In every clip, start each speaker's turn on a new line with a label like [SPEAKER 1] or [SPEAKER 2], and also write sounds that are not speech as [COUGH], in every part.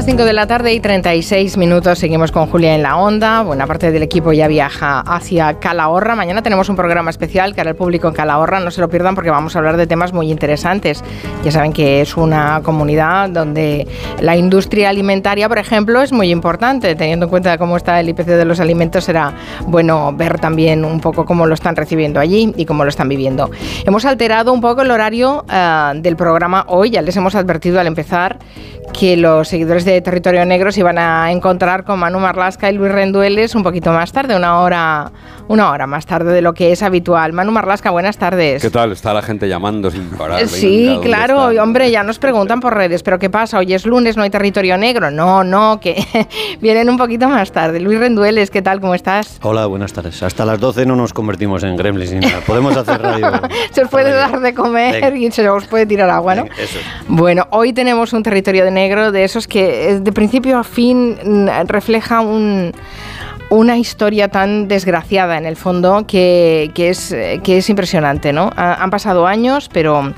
[SPEAKER 1] las 5 de la tarde y 36 minutos. Seguimos con Julia en la onda. Buena parte del equipo ya viaja hacia Calahorra. Mañana tenemos un programa especial que hará el público en Calahorra. No se lo pierdan porque vamos a hablar de temas muy interesantes. Ya saben que es una comunidad donde la industria alimentaria, por ejemplo, es muy importante. Teniendo en cuenta cómo está el IPC de los alimentos, será bueno ver también un poco cómo lo están recibiendo allí y cómo lo están viviendo. Hemos alterado un poco el horario uh, del programa hoy. Ya les hemos advertido al empezar que los seguidores de Territorio Negro se iban a encontrar con Manu Marlasca y Luis Rendueles un poquito más tarde, una hora, una hora más tarde de lo que es habitual. Manu Marlasca, buenas tardes.
[SPEAKER 2] ¿Qué tal? Está la gente llamando sin parar.
[SPEAKER 1] Sí, claro, hombre, ya nos preguntan por redes, pero ¿qué pasa? Hoy es lunes, no hay Territorio Negro. No, no, que [LAUGHS] vienen un poquito más tarde. Luis Rendueles, ¿qué tal? ¿Cómo estás?
[SPEAKER 3] Hola, buenas tardes. Hasta las 12 no nos convertimos en gremlins ni nada. Podemos hacer radio. [LAUGHS]
[SPEAKER 1] se os puede dar de comer y se os puede tirar agua, ¿no? eso. Bueno, hoy tenemos un Territorio de negro de esos que eh, de principio a fin mm, refleja una historia tan desgraciada en el fondo que, es, eh, es impresionante, ¿no? han pasado años, pero...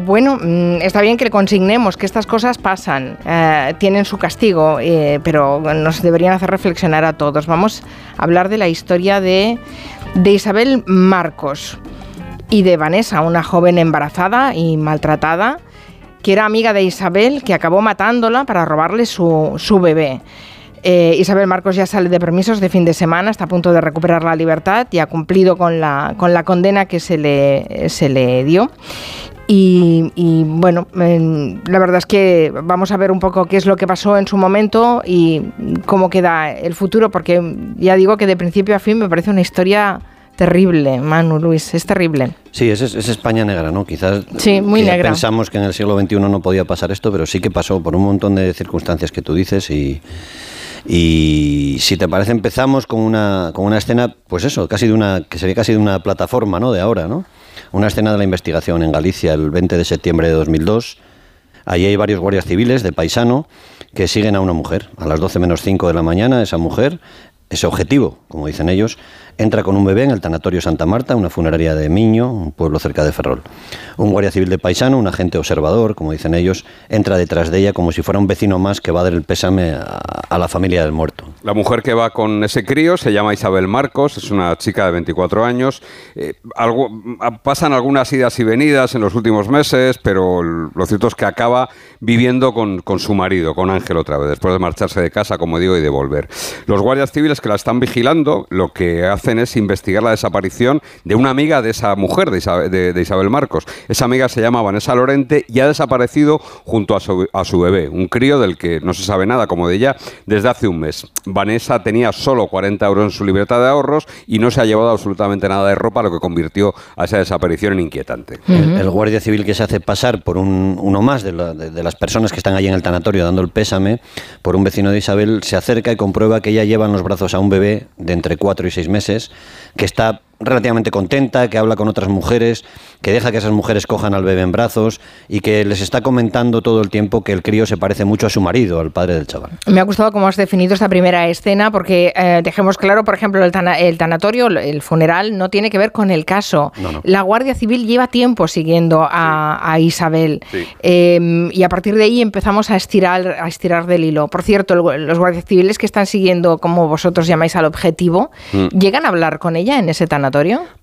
[SPEAKER 1] Bueno, mm, está bien que le consignemos que estas cosas pasan, eh, tienen su castigo, pero nos deberían hacer reflexionar a todos. Vamos a hablar de la historia de Isabel Marcos y de Vanessa, una joven embarazada y maltratada que era amiga de Isabel, que acabó matándola para robarle su, su bebé. Eh, Isabel Marcos ya sale de permisos de fin de semana, está a punto de recuperar la libertad y ha cumplido con la, con la condena que se le, se le dio. Y, bueno, la verdad es que vamos a ver un poco qué es lo que pasó en su momento y cómo queda el futuro, porque ya digo que de principio a fin me parece una historia terrible, Manu Luis, es terrible.
[SPEAKER 3] Sí, es, es España negra, ¿no? Quizás
[SPEAKER 1] sí, muy negra.
[SPEAKER 3] pensamos que en el siglo XXI no podía pasar esto, pero sí que pasó por un montón de circunstancias que tú dices y, y si te parece empezamos con una, con una escena, pues eso, casi de una, que sería casi de una plataforma, ¿no? De ahora, ¿no? Una escena de la investigación en Galicia el 20 de septiembre de 2002. Allí hay varios guardias civiles de paisano que siguen a una mujer. A las 12 menos 5 de la mañana esa mujer, ese objetivo, como dicen ellos, entra con un bebé en el tanatorio Santa Marta, una funeraria de Miño, un pueblo cerca de Ferrol. Un guardia civil de paisano, un agente observador, como dicen ellos, entra detrás de ella como si fuera un vecino más que va a dar el pésame a, la familia del muerto.
[SPEAKER 2] La mujer que va con ese crío se llama Isabel Marcos, es una chica de 24 años. Eh, algo, pasan algunas idas y venidas en los últimos meses, pero lo cierto es que acaba viviendo con, con su marido, con Ángel otra vez, después de marcharse de casa, como digo, y de volver. Los guardias civiles que la están vigilando, lo que hacen es investigar la desaparición de una amiga de esa mujer, de Isabel, Marcos. Esa amiga se llama Vanessa Lorente y ha desaparecido junto a su, a su bebé, un crío del que no se sabe nada como de ella desde hace un mes. Vanessa tenía solo 40 euros en su libertad de ahorros y no se ha llevado absolutamente nada de ropa, lo que convirtió a esa desaparición en inquietante.
[SPEAKER 3] el, guardia civil que se hace pasar por uno más de, de, las personas que están allí en el tanatorio dando el pésame, por un vecino de Isabel, se acerca y comprueba que ella lleva en los brazos a un bebé de entre 4 y 6 meses que está relativamente contenta, que habla con otras mujeres, que deja que esas mujeres cojan al bebé en brazos y que les está comentando todo el tiempo que el crío se parece mucho a su marido, al padre del chaval.
[SPEAKER 1] Me ha gustado cómo has definido esta primera escena porque eh, dejemos claro, por ejemplo, el, tanatorio, el funeral, no tiene que ver con el caso. La Guardia Civil lleva tiempo siguiendo a, Isabel em, y a partir de ahí empezamos a estirar, a estirar del hilo. Por cierto, los guardias civiles que están siguiendo, como vosotros llamáis al objetivo, mm. ¿llegan a hablar con ella en ese tanatorio?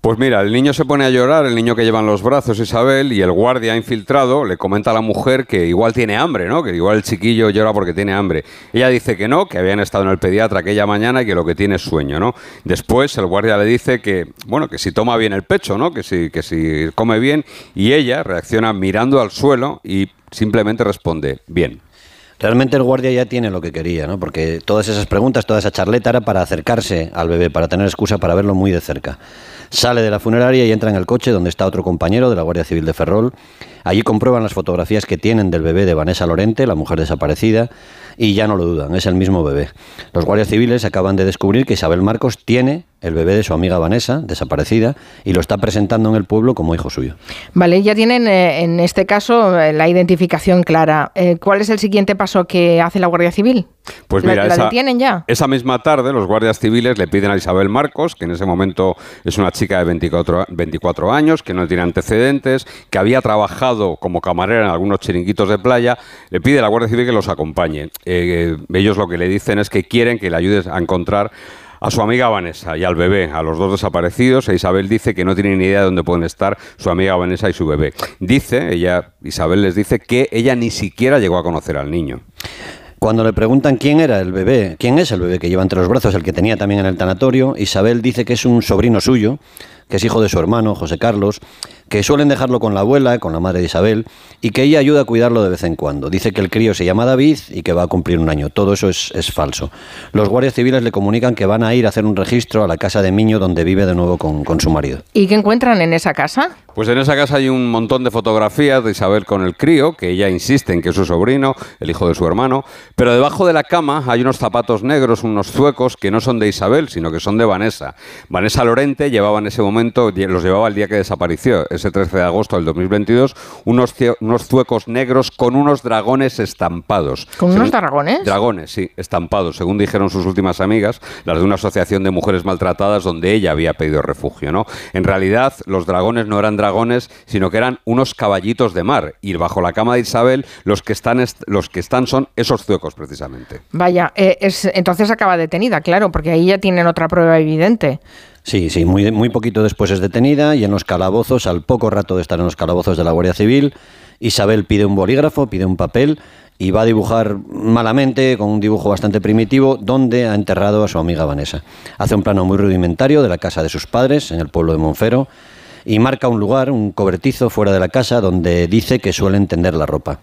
[SPEAKER 2] Pues mira, el niño se pone a llorar, el niño que lleva en los brazos Isabel, y el guardia infiltrado le comenta a la mujer que igual tiene hambre, ¿no? Que igual el chiquillo llora porque tiene hambre. Ella dice que no, que habían estado en el pediatra aquella mañana y que lo que tiene es sueño, ¿no? Después el guardia le dice que, bueno, que si toma bien el pecho, ¿no? Que si, que si come bien, y ella reacciona mirando al suelo y simplemente responde, bien.
[SPEAKER 3] Realmente el guardia ya tiene lo que quería, ¿no? Porque todas esas preguntas, toda esa charleta era para acercarse al bebé, para tener excusa para verlo muy de cerca. Sale de la funeraria y entra en el coche donde está otro compañero de la Guardia Civil de Ferrol. Allí comprueban las fotografías que tienen del bebé de Vanessa Lorente, la mujer desaparecida, y ya no lo dudan, es el mismo bebé. Los guardias civiles acaban de descubrir que Isabel Marcos tiene el bebé de su amiga Vanessa, desaparecida, y lo está presentando en el pueblo como hijo suyo.
[SPEAKER 1] Vale, ya tienen eh, en este caso eh, la identificación clara. Eh, ¿Cuál es el siguiente paso que hace la Guardia Civil?
[SPEAKER 2] Pues mira,
[SPEAKER 1] ¿La, detienen ya?
[SPEAKER 2] Esa misma tarde los guardias civiles le piden a Isabel Marcos, que en ese momento es una chica de 24, 24 años, que no tiene antecedentes, que había trabajado trabajado como camarera en algunos chiringuitos de playa, le pide a la Guardia Civil que los acompañe. Eh, ellos lo que le dicen es que quieren que le ayudes a encontrar a su amiga Vanessa y al bebé, a los dos desaparecidos. E Isabel dice que no tiene ni idea de dónde pueden estar su amiga Vanessa y su bebé. Dice, ella, Isabel les dice que ella ni siquiera llegó a conocer al niño.
[SPEAKER 3] Cuando le preguntan quién era el bebé, quién es el bebé que lleva entre los brazos, el que tenía también en el tanatorio, Isabel dice que es un sobrino suyo, que es hijo de su hermano, José Carlos, que suelen dejarlo con la abuela, con la madre de Isabel, y que ella ayuda a cuidarlo de vez en cuando. Dice que el crío se llama David y que va a cumplir un año. Todo eso es, falso. Los guardias civiles le comunican que van a ir a hacer un registro a la casa de Miño donde vive de nuevo con, con su marido.
[SPEAKER 1] ¿Y qué encuentran en esa casa?
[SPEAKER 2] Pues en esa casa hay un montón de fotografías de Isabel con el crío, que ella insiste en que es su sobrino, el hijo de su hermano, pero debajo de la cama hay unos zapatos negros, unos zuecos que no son de Isabel, sino que son de Vanessa. Vanessa Lorente llevaba en ese momento, los llevaba el día que desapareció, ese 13 de agosto del 2022, unos, unos zuecos negros con unos dragones estampados.
[SPEAKER 1] ¿Con unos dragones?
[SPEAKER 2] Dragones, sí, estampados, según dijeron sus últimas amigas, las de una asociación de mujeres maltratadas donde ella había pedido refugio. ¿no? En realidad, los dragones no eran dragones, sino que eran unos caballitos de mar. Y bajo la cama de Isabel, los que están, los que están son esos zuecos, precisamente.
[SPEAKER 1] Vaya, eh, es, entonces acaba detenida, claro, porque ahí ya tienen otra prueba evidente.
[SPEAKER 3] Sí, sí, muy, muy poquito después es detenida y en los calabozos, al poco rato de estar en los calabozos de la Guardia Civil, Isabel pide un bolígrafo, pide un papel y va a dibujar malamente, con un dibujo bastante primitivo, donde ha enterrado a su amiga Vanessa. Hace un plano muy rudimentario de la casa de sus padres, en el pueblo de Monfero, y marca un lugar, un cobertizo fuera de la casa donde dice que suelen tender la ropa.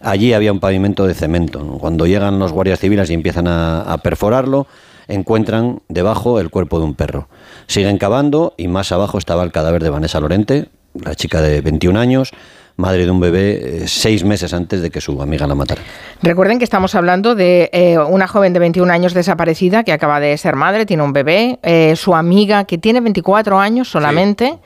[SPEAKER 3] Allí había un pavimento de cemento. Cuando llegan los guardias civiles y empiezan a, perforarlo, encuentran debajo el cuerpo de un perro. Siguen cavando y más abajo estaba el cadáver de Vanessa Lorente, la chica de 21 años, madre de un bebé eh, seis meses antes de que su amiga la matara.
[SPEAKER 1] Recuerden que estamos hablando de eh, una joven de 21 años desaparecida que acaba de ser madre, tiene un bebé, eh, su amiga que tiene 24 años solamente,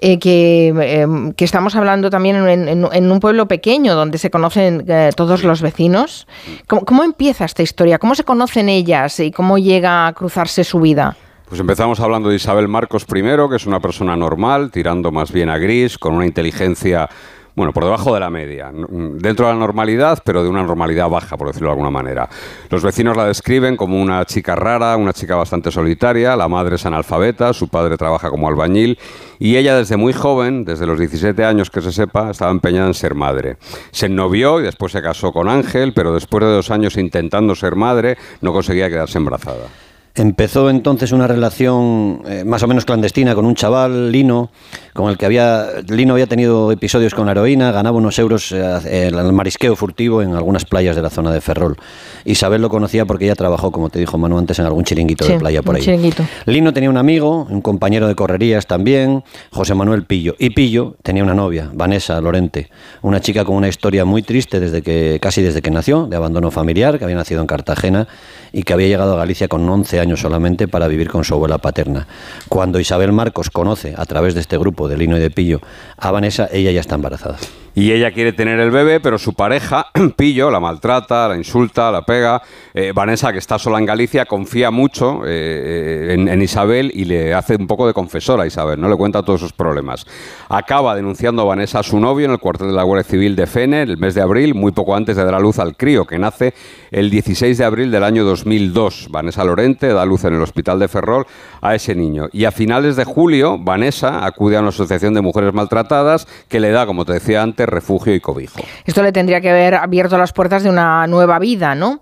[SPEAKER 1] que, estamos hablando también en, un pueblo pequeño donde se conocen todos los vecinos. ¿Cómo, ¿Cómo empieza esta historia? ¿Cómo se conocen ellas y cómo llega a cruzarse su vida?
[SPEAKER 2] Pues empezamos hablando de Isabel Marcos primero, que es una persona normal, tirando más bien a gris, con una inteligencia bueno, por debajo de la media, dentro de la normalidad, pero de una normalidad baja, por decirlo de alguna manera. Los vecinos la describen como una chica rara, una chica bastante solitaria, la madre es analfabeta, su padre trabaja como albañil y ella desde muy joven, desde los 17 años que se sepa, estaba empeñada en ser madre. Se ennovió y después se casó con Ángel, pero después de dos años intentando ser madre, no conseguía quedarse embarazada.
[SPEAKER 3] Empezó entonces una relación eh, más o menos clandestina con un chaval, Lino, con el que había Lino había tenido episodios con la heroína, ganaba unos euros eh, el marisqueo furtivo en algunas playas de la zona de Ferrol. Isabel lo conocía porque ella trabajó, como te dijo Manu antes, en algún chiringuito de playa por ahí.
[SPEAKER 1] Chiringuito.
[SPEAKER 3] Lino tenía un amigo, un compañero de correrías también, José Manuel Pillo. Y Pillo tenía una novia, Vanessa Lorente, una chica con una historia muy triste desde que casi desde que nació, de abandono familiar, que había nacido en Cartagena y que había llegado a Galicia con 11 años solamente para vivir con su abuela paterna. Cuando Isabel Marcos conoce a través de este grupo de Lino y de Pillo a Vanessa, ella ya está embarazada
[SPEAKER 2] y ella quiere tener el bebé, pero su pareja, [CLEARS THROAT] Pillo, la maltrata, la insulta, la pega. Eh, Vanessa, que está sola en Galicia, confía mucho eh, en, Isabel y le hace un poco de confesora a Isabel, no le cuenta todos sus problemas. Acaba denunciando a Vanessa a su novio en el cuartel de la Guardia Civil de Fene el mes de abril, muy poco antes de dar a luz al crío, que nace el 16 de abril del año 2002. Vanessa Lorente da luz en el hospital de Ferrol a ese niño. Y a finales de julio, Vanessa acude a una asociación de mujeres maltratadas que le da, como te decía antes, refugio y cobijo.
[SPEAKER 1] Esto le tendría que haber abierto las puertas de una nueva vida, ¿no?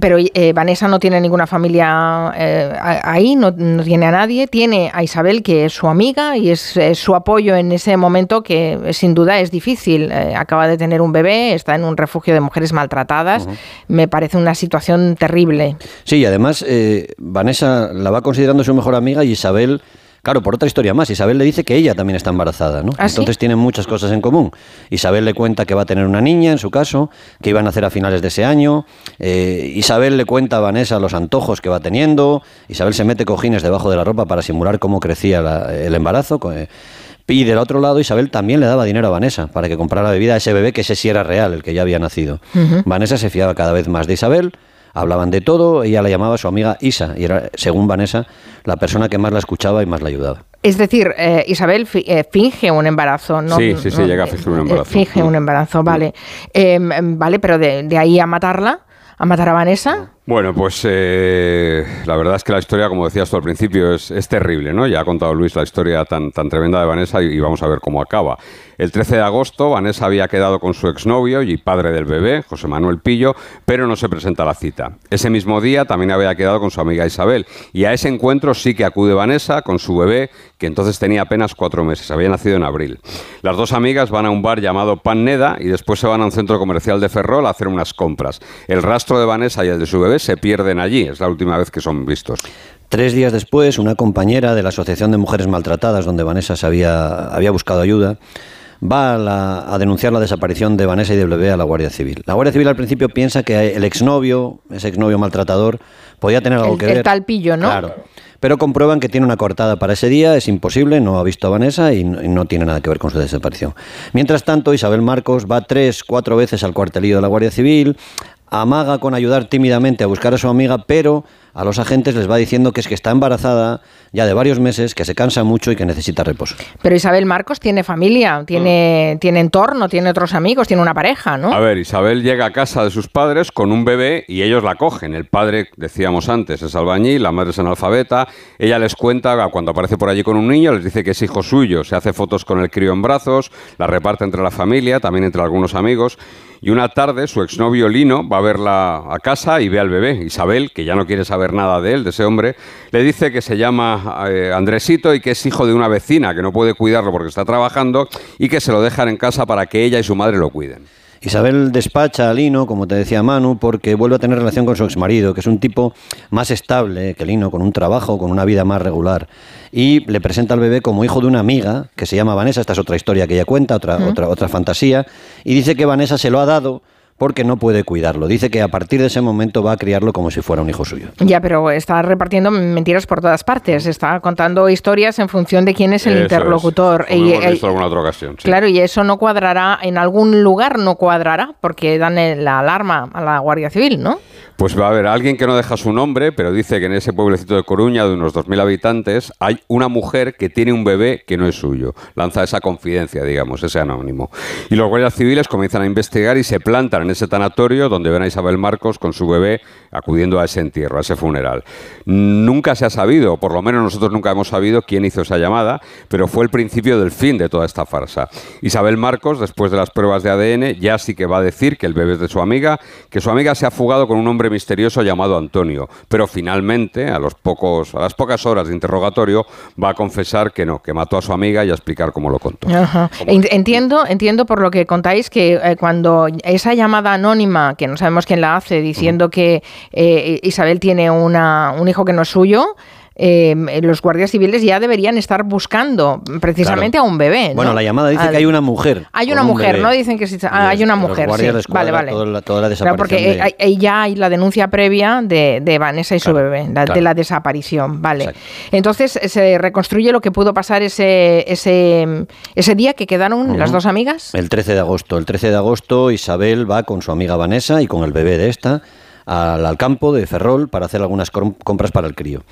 [SPEAKER 1] Pero eh, Vanessa no tiene ninguna familia eh, ahí, no, tiene a nadie, tiene a Isabel, que es su amiga y es, su apoyo en ese momento que sin duda es difícil. Eh, acaba de tener un bebé, está en un refugio de mujeres maltratadas. Me parece una situación terrible.
[SPEAKER 3] Sí, y además Vanessa la va considerando su mejor amiga y Isabel Claro, por otra historia más, Isabel le dice que ella también está embarazada, ¿no?
[SPEAKER 1] ¿Ah,
[SPEAKER 3] Entonces tienen muchas cosas en común. Isabel le cuenta que va a tener una niña, en su caso, que iban a hacer a finales de ese año. Eh, Isabel le cuenta a Vanessa los antojos que va teniendo. Isabel se mete cojines debajo de la ropa para simular cómo crecía el embarazo. Eh, y del otro lado, Isabel también le daba dinero a Vanessa para que comprara bebida a ese bebé que ese sí era real, el que ya había nacido. Vanessa se fiaba cada vez más de Isabel hablaban de todo, ella la llamaba su amiga Isa, y era, según Vanessa, la persona que más la escuchaba y más la ayudaba.
[SPEAKER 1] Es decir, eh, Isabel eh, finge un embarazo, ¿no?
[SPEAKER 2] Sí, sí, sí, llega a fingir un embarazo.
[SPEAKER 1] finge un embarazo, vale. Em, vale, pero de ahí a matarla, a matar a Vanessa.
[SPEAKER 2] Bueno, pues eh, la verdad es que la historia, como decías tú al principio, es, terrible, ¿no? Ya ha contado Luis la historia tan, tan tremenda de Vanessa y, vamos a ver cómo acaba. El 13 de agosto, Vanessa había quedado con su exnovio y padre del bebé, José Manuel Pillo, pero no se presenta a la cita. Ese mismo día también había quedado con su amiga Isabel y a ese encuentro sí que acude Vanessa con su bebé, que entonces tenía apenas cuatro meses, había nacido en abril. Las dos amigas van a un bar llamado Panneda y después se van a un centro comercial de Ferrol a hacer unas compras. El rastro de Vanessa y el de su bebé se pierden allí. Es la última vez que son vistos.
[SPEAKER 3] Tres días después, una compañera de la Asociación de Mujeres Maltratadas, donde Vanessa había, había buscado ayuda, va a, denunciar la desaparición de Vanessa y de bebé a la Guardia Civil. La Guardia Civil al principio piensa que el exnovio, ese exnovio maltratador, podía tener algo que ver.
[SPEAKER 1] El talpillo, ¿no?
[SPEAKER 3] Claro. Pero comprueban que tiene una cortada para ese día, es imposible, no ha visto a Vanessa y no tiene nada que ver con su desaparición. Mientras tanto, Isabel Marcos va tres, cuatro veces al cuartelillo de la Guardia Civil, amaga con ayudar tímidamente a buscar a su amiga, pero a los agentes les va diciendo que es que está embarazada ya de varios meses, que se cansa mucho y que necesita reposo.
[SPEAKER 1] Pero Isabel Marcos tiene familia, tiene, mm. tiene entorno, tiene otros amigos, tiene una pareja, ¿no?
[SPEAKER 2] A ver, Isabel llega a casa de sus padres con un bebé y ellos la cogen. El padre, decíamos antes, es albañil, la madre es analfabeta. Ella les cuenta, cuando aparece por allí con un niño, les dice que es hijo suyo. Se hace fotos con el crío en brazos, la reparte entre la familia, también entre algunos amigos. Y una tarde su exnovio Lino va a verla a casa y ve al bebé. Isabel, que ya no quiere saber nada de él, de ese hombre, le dice que se llama eh, Andresito y que es hijo de una vecina, que no puede cuidarlo porque está trabajando y que se lo dejan en casa para que ella y su madre lo cuiden.
[SPEAKER 3] Isabel despacha a Lino, como te decía Manu, porque vuelve a tener relación con su exmarido, que es un tipo más estable que Lino, con un trabajo, con una vida más regular. Y le presenta al bebé como hijo de una amiga, que se llama Vanessa, esta es otra historia que ella cuenta, otra, otra, otra fantasía, y dice que Vanessa se lo ha dado porque no puede cuidarlo. Dice que a partir de ese momento va a criarlo como si fuera un hijo suyo.
[SPEAKER 1] Ya, pero está repartiendo mentiras por todas partes. Está contando historias en función de quién es el interlocutor.
[SPEAKER 2] y, hemos visto alguna otra ocasión.
[SPEAKER 1] Claro, y eso no cuadrará, en algún lugar no cuadrará, porque dan la alarma a la Guardia Civil, ¿no?
[SPEAKER 2] Pues va a haber alguien que no deja su nombre, pero dice que en ese pueblecito de Coruña, de unos 2.000 habitantes, hay una mujer que tiene un bebé que no es suyo. Lanza esa confidencia, digamos, ese anónimo. Y los guardias civiles comienzan a investigar y se plantan en ese tanatorio donde ven a Isabel Marcos con su bebé acudiendo a ese entierro, a ese funeral. Nunca se ha sabido, por lo menos nosotros nunca hemos sabido quién hizo esa llamada, pero fue el principio del fin de toda esta farsa. Isabel Marcos, después de las pruebas de ADN, ya sí que va a decir que el bebé es de su amiga, que su amiga se ha fugado con un hombre misterioso llamado Antonio, pero finalmente, a, los pocos, a las pocas horas de interrogatorio, va a confesar que no, que mató a su amiga y a explicar cómo lo contó.
[SPEAKER 1] Entiendo, entiendo por lo que contáis que eh, cuando esa llamada anónima, que no sabemos quién la hace, diciendo que eh, Isabel tiene una, un hijo que no es suyo, eh, los guardias civiles ya deberían estar buscando precisamente a un bebé.
[SPEAKER 3] Bueno, la llamada dice que hay una mujer.
[SPEAKER 1] Hay una mujer, ¿no? Dicen que ah, hay una mujer. Sí. Vale, vale.
[SPEAKER 3] Toda la,
[SPEAKER 1] porque hay, ya hay la denuncia previa de, Vanessa y su bebé, de la desaparición. Vale. Entonces se reconstruye lo que pudo pasar ese, ese, ese día que quedaron las dos amigas.
[SPEAKER 3] El 13 de agosto. El 13 de agosto Isabel va con su amiga Vanessa y con el bebé de esta al, campo de Ferrol para hacer algunas compras para el crío.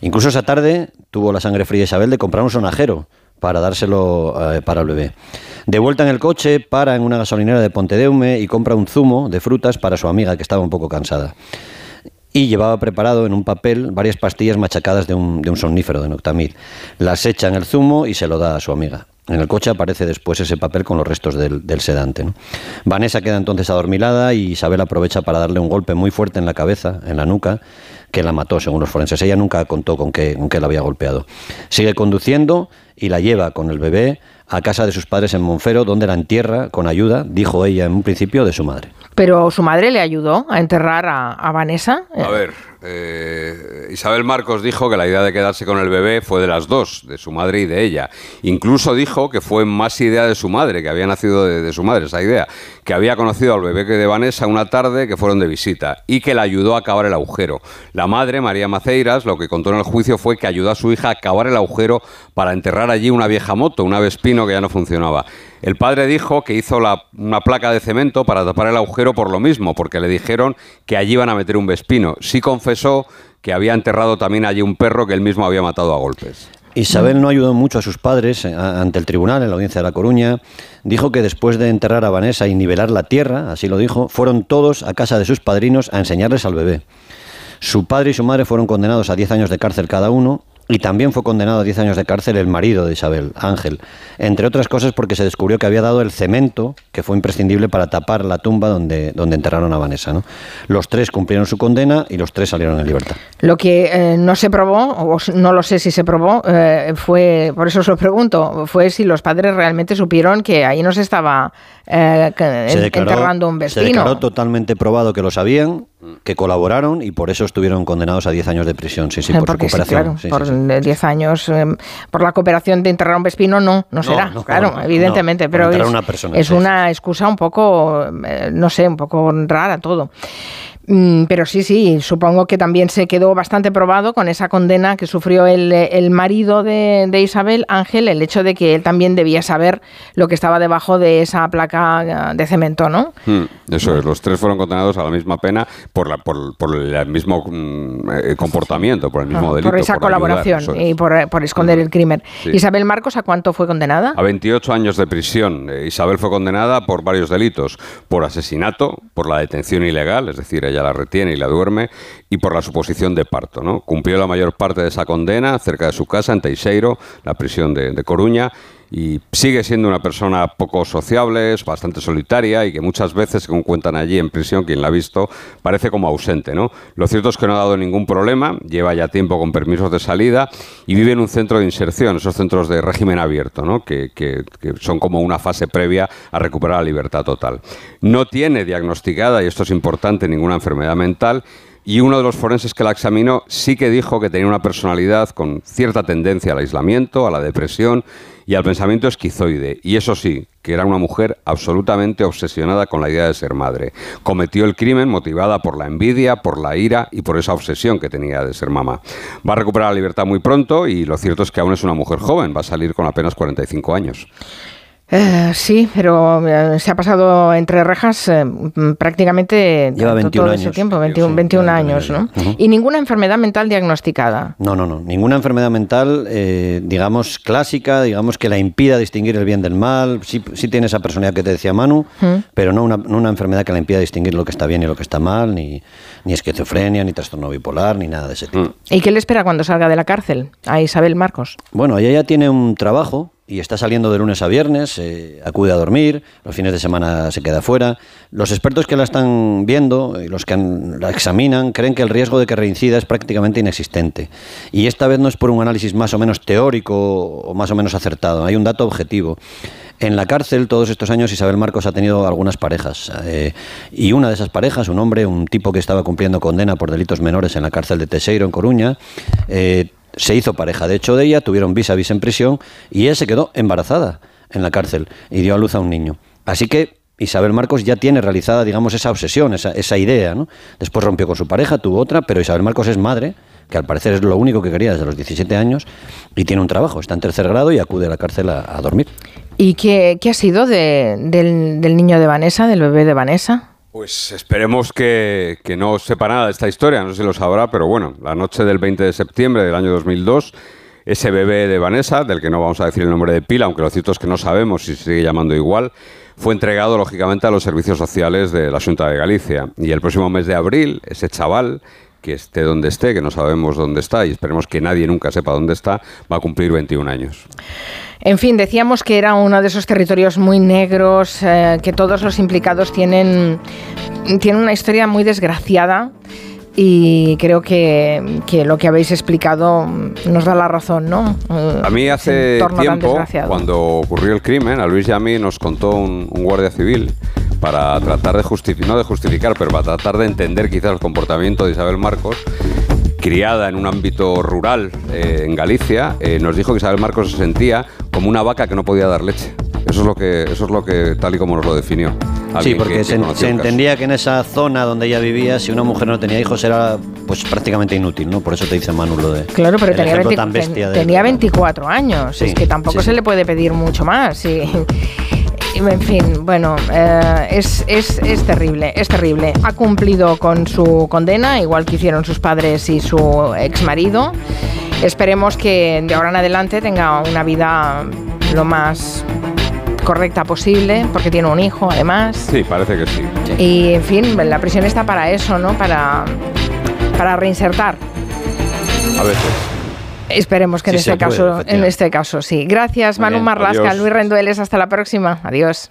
[SPEAKER 3] Incluso esa tarde tuvo la sangre fría Isabel de comprar un sonajero para dárselo eh, para el bebé. De vuelta en el coche, para en una gasolinera de Pontedeume y compra un zumo de frutas para su amiga que estaba un poco cansada. Y llevaba preparado en un papel varias pastillas machacadas de un, de un somnífero, de Noctamid. Las echa en el zumo y se lo da a su amiga. En el coche aparece después ese papel con los restos del, sedante. Vanessa queda entonces adormilada y Isabel aprovecha para darle un golpe muy fuerte en la cabeza, en la nuca, que la mató, según los forenses. Ella nunca contó con qué, con qué la había golpeado. Sigue conduciendo y la lleva con el bebé a casa de sus padres en Monfero, donde la entierra con ayuda, dijo ella en un principio, de su madre.
[SPEAKER 1] Pero su madre le ayudó a enterrar a, a Vanessa.
[SPEAKER 2] A ver, eh, Isabel Marcos dijo que la idea de quedarse con el bebé fue de las dos, de su madre y de ella. Incluso dijo que fue más idea de su madre, que había nacido de, su madre esa idea, que había conocido al bebé de Vanessa una tarde que fueron de visita y que la ayudó a cavar el agujero. La madre, María Maceiras, lo que contó en el juicio fue que ayudó a su hija a cavar el agujero para enterrar allí una vieja moto, una Vespino que ya no funcionaba. El padre dijo que hizo una placa de cemento para tapar el agujero por lo mismo, porque le dijeron que allí iban a meter un Vespino. Sí que había enterrado también allí un perro que él mismo había matado a golpes.
[SPEAKER 3] Isabel no ayudó mucho a sus padres eh, ante el tribunal en la audiencia de La Coruña. Dijo que después de enterrar a Vanessa y nivelar la tierra, así lo dijo, fueron todos a casa de sus padrinos a enseñarles al bebé. Su padre y su madre fueron condenados a 10 años de cárcel cada uno y también fue condenado a 10 años de cárcel el marido de Isabel, Ángel, entre otras cosas porque se descubrió que había dado el cemento que fue imprescindible para tapar la tumba donde, donde enterraron a Vanessa. Los tres cumplieron su condena y los tres salieron en libertad.
[SPEAKER 1] Lo que eh, no se probó, o no lo sé si se probó, eh, fue, por eso os lo pregunto, fue si los padres realmente supieron que ahí no se estaba eh, enterrando un vecino.
[SPEAKER 3] Se declaró totalmente probado que lo sabían, que colaboraron y por eso estuvieron condenados a 10 años de prisión. Sí, sí, por su cooperación.
[SPEAKER 1] por 10 años. Em, por la cooperación de enterrar un vespino no, no será, claro, evidentemente, pero es, una, es una excusa un poco, eh, no sé, un poco rara todo. Mm, pero sí, sí, supongo que también se quedó bastante probado con esa condena que sufrió el, marido de, Isabel, Ángel, el hecho de que él también debía saber lo que estaba debajo de esa placa de cemento, ¿no?
[SPEAKER 2] Hmm, eso es, los tres fueron condenados a la misma pena por, la, por, el mismo mm, eh, comportamiento, por el mismo delito.
[SPEAKER 1] Por esa colaboración y por, esconder el crimen. Isabel Marcos, ¿a cuánto fue condenada?
[SPEAKER 2] A 28 años de prisión. Eh, Isabel fue condenada por varios delitos, por asesinato, por la detención ilegal, es decir, ella la retiene y la duerme, y por la suposición de parto. ¿no? Cumplió la mayor parte de esa condena cerca de su casa, en Teixeiro, la prisión de, de Coruña, y sigue siendo una persona poco sociable, es bastante solitaria y que muchas veces, según cuentan allí en prisión, quien la ha visto, parece como ausente. ¿no? Lo cierto es que no ha dado ningún problema, lleva ya tiempo con permisos de salida y vive en un centro de inserción, esos centros de régimen abierto, que, que son como una fase previa a recuperar la libertad total. No tiene diagnosticada, y esto es importante, ninguna enfermedad mental y uno de los forenses que la examinó sí que dijo que tenía una personalidad con cierta tendencia al aislamiento, a la depresión y al pensamiento esquizoide. Y eso sí, que era una mujer absolutamente obsesionada con la idea de ser madre. Cometió el crimen motivada por la envidia, por la ira y por esa obsesión que tenía de ser mamá. Va a recuperar la libertad muy pronto y lo cierto es que aún es una mujer joven, va a salir con apenas 45 años.
[SPEAKER 1] Eh, sí, pero eh, se ha pasado entre rejas eh, prácticamente todo ese tiempo, 21, años, ¿no? Y ninguna enfermedad mental diagnosticada.
[SPEAKER 3] No, no, no. Ninguna enfermedad mental, digamos, clásica, digamos, que la impida distinguir el bien del mal. Sí, sí tiene esa personalidad que te decía Manu, pero no una, no una, enfermedad que la impida distinguir lo que está bien y lo que está mal, ni, ni esquizofrenia, ni trastorno bipolar, ni nada de ese tipo.
[SPEAKER 1] ¿Y qué le espera cuando salga de la cárcel a Isabel Marcos?
[SPEAKER 3] Bueno, ella ya tiene un trabajo y está saliendo de lunes a viernes, eh, acude a dormir, los fines de semana se queda fuera. Los expertos que la están viendo y los que la examinan creen que el riesgo de que reincida es prácticamente inexistente. Y esta vez no es por un análisis más o menos teórico o más o menos acertado, hay un dato objetivo. En la cárcel, todos estos años, Isabel Marcos ha tenido algunas parejas. Eh, y una de esas parejas, un hombre, un tipo que estaba cumpliendo condena por delitos menores en la cárcel de Teseiro, en Coruña, eh, se hizo pareja de hecho de ella, tuvieron vis a vis en prisión y ella se quedó embarazada en la cárcel y dio a luz a un niño. Así que Isabel Marcos ya tiene realizada, digamos, esa obsesión, esa, esa idea. ¿no? Después rompió con su pareja, tuvo otra, pero Isabel Marcos es madre, que al parecer es lo único que quería desde los 17 años, y tiene un trabajo, está en tercer grado y acude a la cárcel a, dormir.
[SPEAKER 1] ¿Y qué, ha sido del niño de Vanessa, del bebé de Vanessa?
[SPEAKER 2] Pues esperemos que, no sepa nada de esta historia, no sé si lo sabrá, pero bueno, la noche del 20 de septiembre del año 2002, ese bebé de Vanessa, del que no vamos a decir el nombre de pila, aunque lo cierto es que no sabemos si se sigue llamando igual, fue entregado lógicamente a los servicios sociales de la Junta de Galicia. Y el próximo mes de abril, ese chaval que esté donde esté, que no sabemos dónde está y esperemos que nadie nunca sepa dónde está, va a cumplir 21 años.
[SPEAKER 1] En fin, decíamos que era uno de esos territorios muy negros, eh, que todos los implicados tienen, tienen una historia muy desgraciada y creo que, que, lo que habéis explicado nos da la razón, ¿no?
[SPEAKER 2] A mí hace tiempo, cuando ocurrió el crimen, a Luis y a mí nos contó un, guardia civil para tratar de justificar, no de justificar, pero para tratar de entender quizás el comportamiento de Isabel Marcos, criada en un ámbito rural eh, en Galicia, eh, nos dijo que Isabel Marcos se sentía como una vaca que no podía dar leche. Eso es lo que, eso es lo que tal y como nos lo definió.
[SPEAKER 3] Sí, porque se, entendía que en esa zona donde ella vivía, si una mujer no tenía hijos era pues prácticamente inútil, ¿no? Por eso te dice Manu lo de.
[SPEAKER 1] Claro, pero tenía, tenía 24 años. es que tampoco se le puede pedir mucho más. En fin, bueno, eh, es, es, es, terrible, es terrible. Ha cumplido con su condena, igual que hicieron sus padres y su ex marido. Esperemos que de ahora en adelante tenga una vida lo más correcta posible, porque tiene un hijo además.
[SPEAKER 2] Sí, parece que sí.
[SPEAKER 1] Y en fin, la prisión está para eso, ¿no? Para, para reinsertar.
[SPEAKER 2] A veces.
[SPEAKER 1] Esperemos que en este caso, en este caso sí. Gracias, Manu Marlasca, Luis Rendueles, hasta la próxima. Adiós.